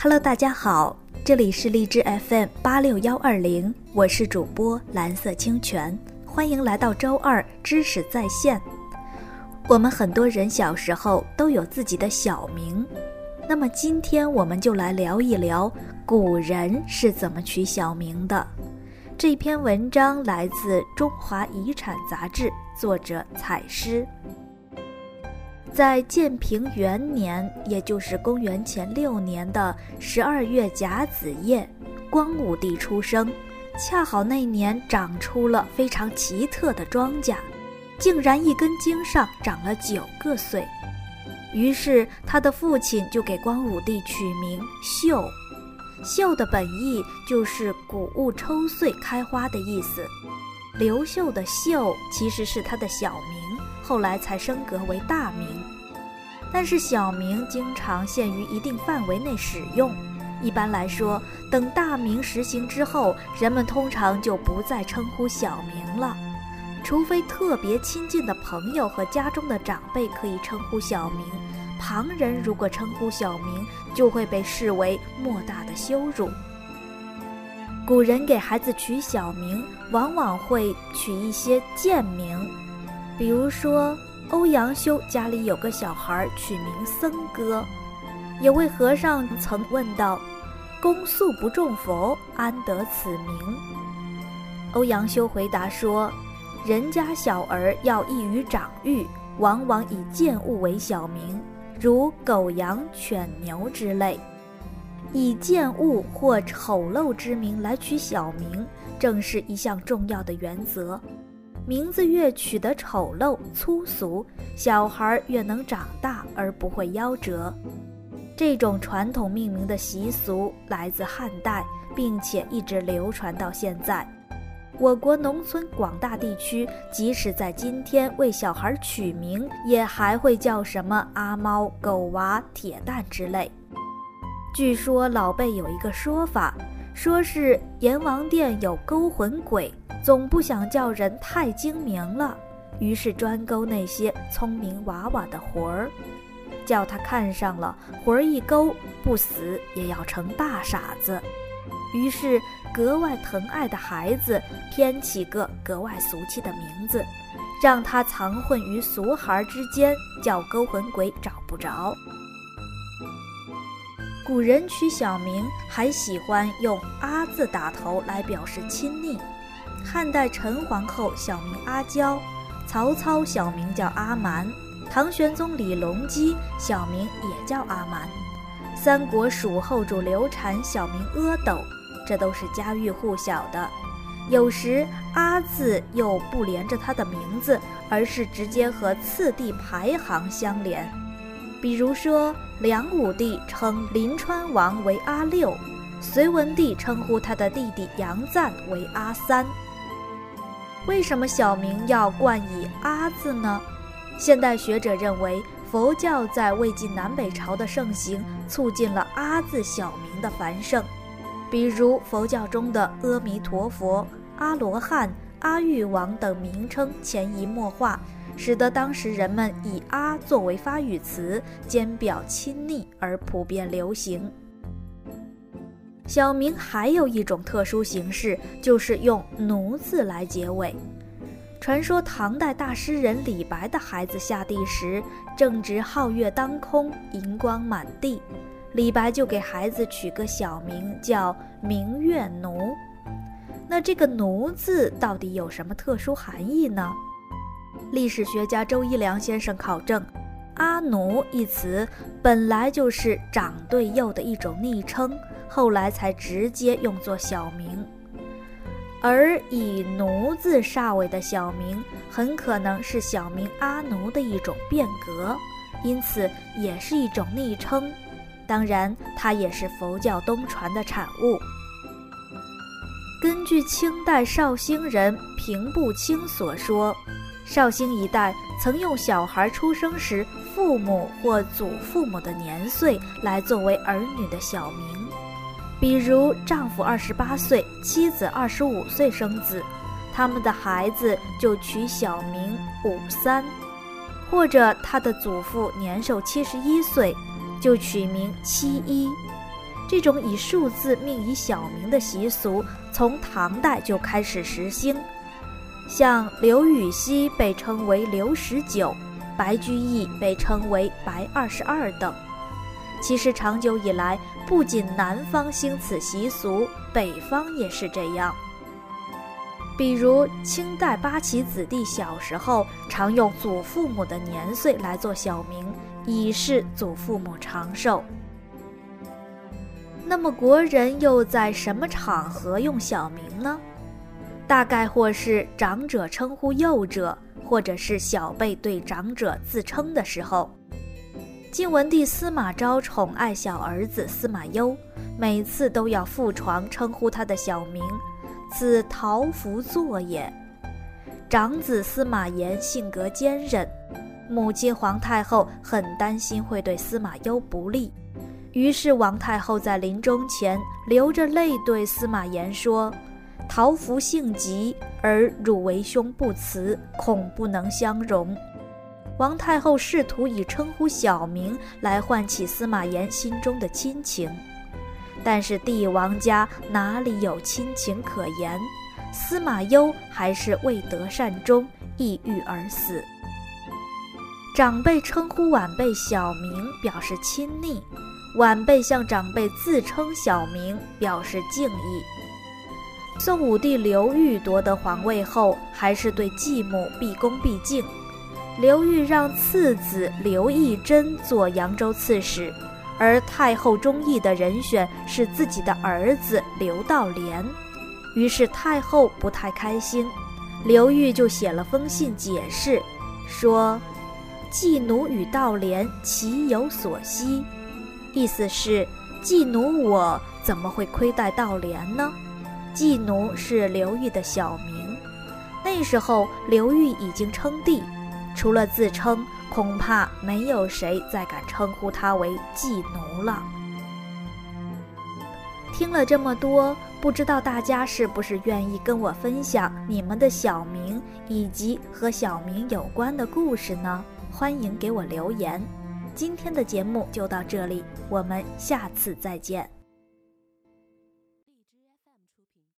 Hello，大家好，这里是荔枝 FM 八六幺二零，我是主播蓝色清泉，欢迎来到周二知识在线。我们很多人小时候都有自己的小名，那么今天我们就来聊一聊古人是怎么取小名的。这篇文章来自《中华遗产》杂志，作者采诗。在建平元年，也就是公元前六年的十二月甲子夜，光武帝出生。恰好那年长出了非常奇特的庄稼，竟然一根茎上长了九个穗。于是他的父亲就给光武帝取名秀。秀的本意就是谷物抽穗开花的意思。刘秀的秀其实是他的小名，后来才升格为大名。但是小名经常限于一定范围内使用。一般来说，等大名实行之后，人们通常就不再称呼小名了，除非特别亲近的朋友和家中的长辈可以称呼小名。旁人如果称呼小名，就会被视为莫大的羞辱。古人给孩子取小名，往往会取一些贱名，比如说欧阳修家里有个小孩，取名僧哥。有位和尚曾问道：“公素不重佛，安得此名？”欧阳修回答说：“人家小儿要易于长育，往往以贱物为小名。”如狗、羊、犬、牛之类，以贱物或丑陋之名来取小名，正是一项重要的原则。名字越取得丑陋粗俗，小孩越能长大而不会夭折。这种传统命名的习俗来自汉代，并且一直流传到现在。我国农村广大地区，即使在今天为小孩取名，也还会叫什么阿猫、狗娃、铁蛋之类。据说老辈有一个说法，说是阎王殿有勾魂鬼，总不想叫人太精明了，于是专勾那些聪明娃娃的魂儿，叫他看上了魂儿一勾，不死也要成大傻子。于是，格外疼爱的孩子偏起个格外俗气的名字，让他藏混于俗孩之间，叫勾魂鬼找不着。古人取小名还喜欢用“阿”字打头来表示亲昵。汉代陈皇后小名阿娇，曹操小名叫阿瞒，唐玄宗李隆基小名也叫阿瞒，三国蜀后主刘禅小名阿斗。这都是家喻户晓的，有时“阿”字又不连着他的名字，而是直接和次第排行相连。比如说，梁武帝称临川王为阿六，隋文帝称呼他的弟弟杨赞为阿三。为什么小名要冠以“阿”字呢？现代学者认为，佛教在魏晋南北朝的盛行，促进了“阿”字小名的繁盛。比如佛教中的阿弥陀佛、阿罗汉、阿育王等名称潜移默化，使得当时人们以“阿”作为发语词，兼表亲昵而普遍流行。小名还有一种特殊形式，就是用“奴”字来结尾。传说唐代大诗人李白的孩子下地时，正值皓月当空，银光满地。李白就给孩子取个小名叫明月奴。那这个“奴”字到底有什么特殊含义呢？历史学家周一良先生考证，“阿奴”一词本来就是长对幼的一种昵称，后来才直接用作小名。而以“奴”字煞尾的小名，很可能是小名阿奴的一种变革，因此也是一种昵称。当然，它也是佛教东传的产物。根据清代绍兴人平步青所说，绍兴一带曾用小孩出生时父母或祖父母的年岁来作为儿女的小名，比如丈夫二十八岁，妻子二十五岁生子，他们的孩子就取小名五三；或者他的祖父年寿七十一岁。就取名七一，这种以数字命以小名的习俗从唐代就开始实行，像刘禹锡被称为刘十九，白居易被称为白二十二等。其实长久以来，不仅南方兴此习俗，北方也是这样。比如清代八旗子弟小时候常用祖父母的年岁来做小名，以示祖父母长寿。那么国人又在什么场合用小名呢？大概或是长者称呼幼者，或者是小辈对长者自称的时候。晋文帝司马昭宠爱小儿子司马攸，每次都要父床称呼他的小名，此桃符作也。长子司马炎性格坚韧，母亲皇太后很担心会对司马攸不利。于是王太后在临终前流着泪对司马炎说：“桃符性急，而汝为兄不辞，恐不能相容。”王太后试图以称呼小名来唤起司马炎心中的亲情，但是帝王家哪里有亲情可言？司马攸还是未得善终，抑郁而死。长辈称呼晚辈小名，表示亲昵。晚辈向长辈自称小名，表示敬意。宋武帝刘裕夺得皇位后，还是对继母毕恭毕敬。刘裕让次子刘义珍做扬州刺史，而太后中意的人选是自己的儿子刘道廉，于是太后不太开心。刘裕就写了封信解释，说：“继奴与道廉其有所惜。”意思是，季奴我怎么会亏待道廉呢？季奴是刘裕的小名，那时候刘裕已经称帝，除了自称，恐怕没有谁再敢称呼他为妓奴了。听了这么多，不知道大家是不是愿意跟我分享你们的小名以及和小名有关的故事呢？欢迎给我留言。今天的节目就到这里，我们下次再见。